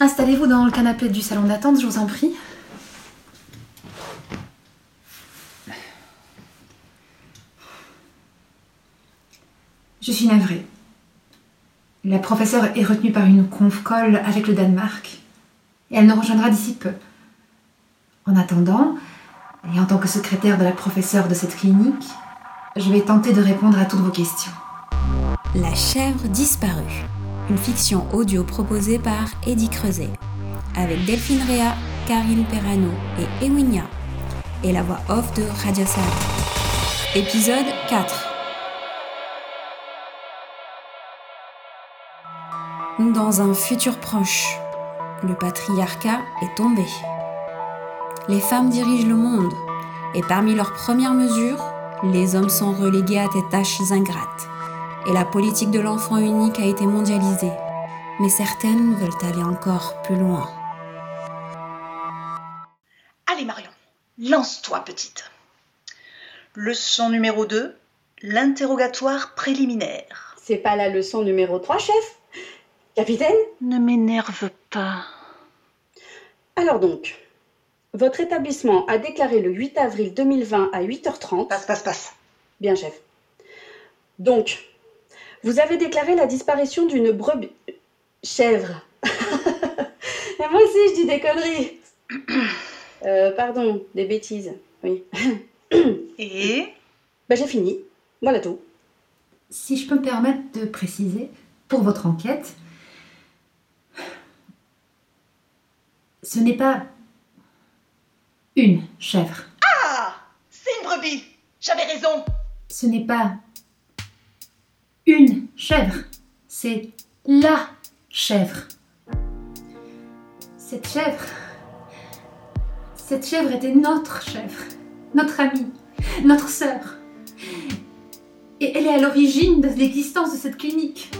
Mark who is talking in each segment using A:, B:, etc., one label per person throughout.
A: Installez-vous dans le canapé du salon d'attente, je vous en prie. Je suis navrée. La professeure est retenue par une conf-colle avec le Danemark. Et elle nous rejoindra d'ici peu. En attendant, et en tant que secrétaire de la professeure de cette clinique, je vais tenter de répondre à toutes vos questions.
B: La chèvre disparue. Une fiction audio proposée par Eddie Creuset. Avec Delphine Réa, Karine Perrano et Ewinia. Et la voix off de Radia Saad. Épisode 4. Dans un futur proche, le patriarcat est tombé. Les femmes dirigent le monde et parmi leurs premières mesures, les hommes sont relégués à des tâches ingrates. Et la politique de l'enfant unique a été mondialisée. Mais certaines veulent aller encore plus loin.
C: Allez Marion, lance-toi petite. Leçon numéro 2, l'interrogatoire préliminaire.
D: C'est pas la leçon numéro 3, chef? Capitaine?
C: Ne m'énerve pas.
D: Alors donc, votre établissement a déclaré le 8 avril 2020 à 8h30.
C: Passe, passe, passe.
D: Bien, chef. Donc, vous avez déclaré la disparition d'une brebis. chèvre. Et moi aussi, je dis des conneries. Euh, pardon, des bêtises. Oui.
C: Et
D: Ben, j'ai fini. Voilà tout.
A: Si je peux me permettre de préciser, pour votre enquête, ce n'est pas une chèvre.
C: Ah C'est une brebis J'avais raison
A: Ce n'est pas c'est la chèvre. Cette chèvre, cette chèvre était notre chèvre, notre amie, notre sœur. Et elle est à l'origine de l'existence de cette clinique.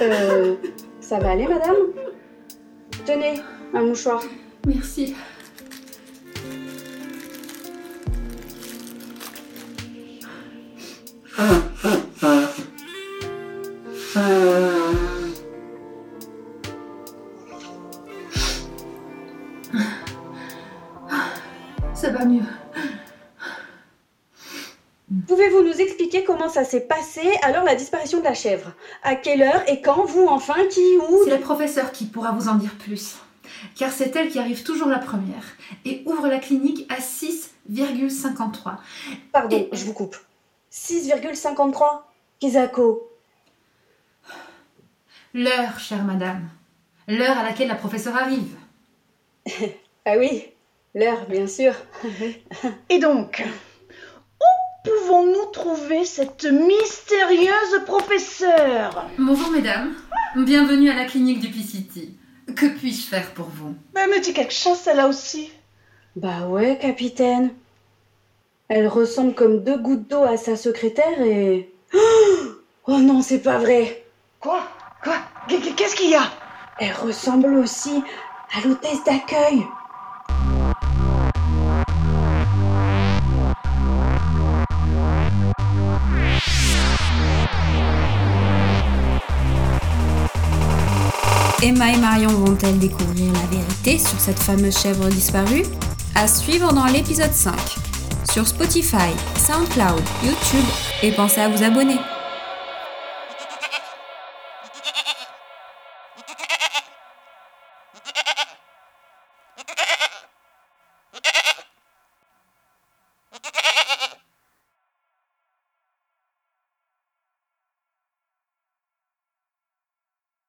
D: Euh, ça va aller, madame? Tenez, un mouchoir.
A: Merci. Ça va mieux.
D: Pouvez-vous nous expliquer comment ça s'est passé alors la disparition de la chèvre? À quelle heure et quand Vous, enfin Qui Où
A: C'est la professeure qui pourra vous en dire plus. Car c'est elle qui arrive toujours la première et ouvre la clinique à 6,53.
D: Pardon,
A: Et-
D: je vous coupe. 6,53 Kizako.
A: L'heure, chère madame. L'heure à laquelle la professeure arrive.
D: Ah oui, l'heure, bien sûr.
C: Et donc, pouvons-nous trouver cette mystérieuse professeure
A: Bonjour mesdames. Bienvenue à la clinique du P-City. Que puis-je faire pour vous?
C: Elle me dit quelque chose, celle-là aussi.
D: Bah ouais, capitaine. Elle ressemble comme deux gouttes d'eau à sa secrétaire et... Oh non, c'est pas vrai.
C: Quoi? Quoi? Qu'est- Qu'est-ce qu'il y a?
D: Elle ressemble aussi à l'hôtesse d'accueil.
B: Emma et Marion vont-elles découvrir la vérité sur cette fameuse chèvre disparue? À suivre dans l'épisode 5, sur Spotify, SoundCloud, YouTube et pensez à vous abonner.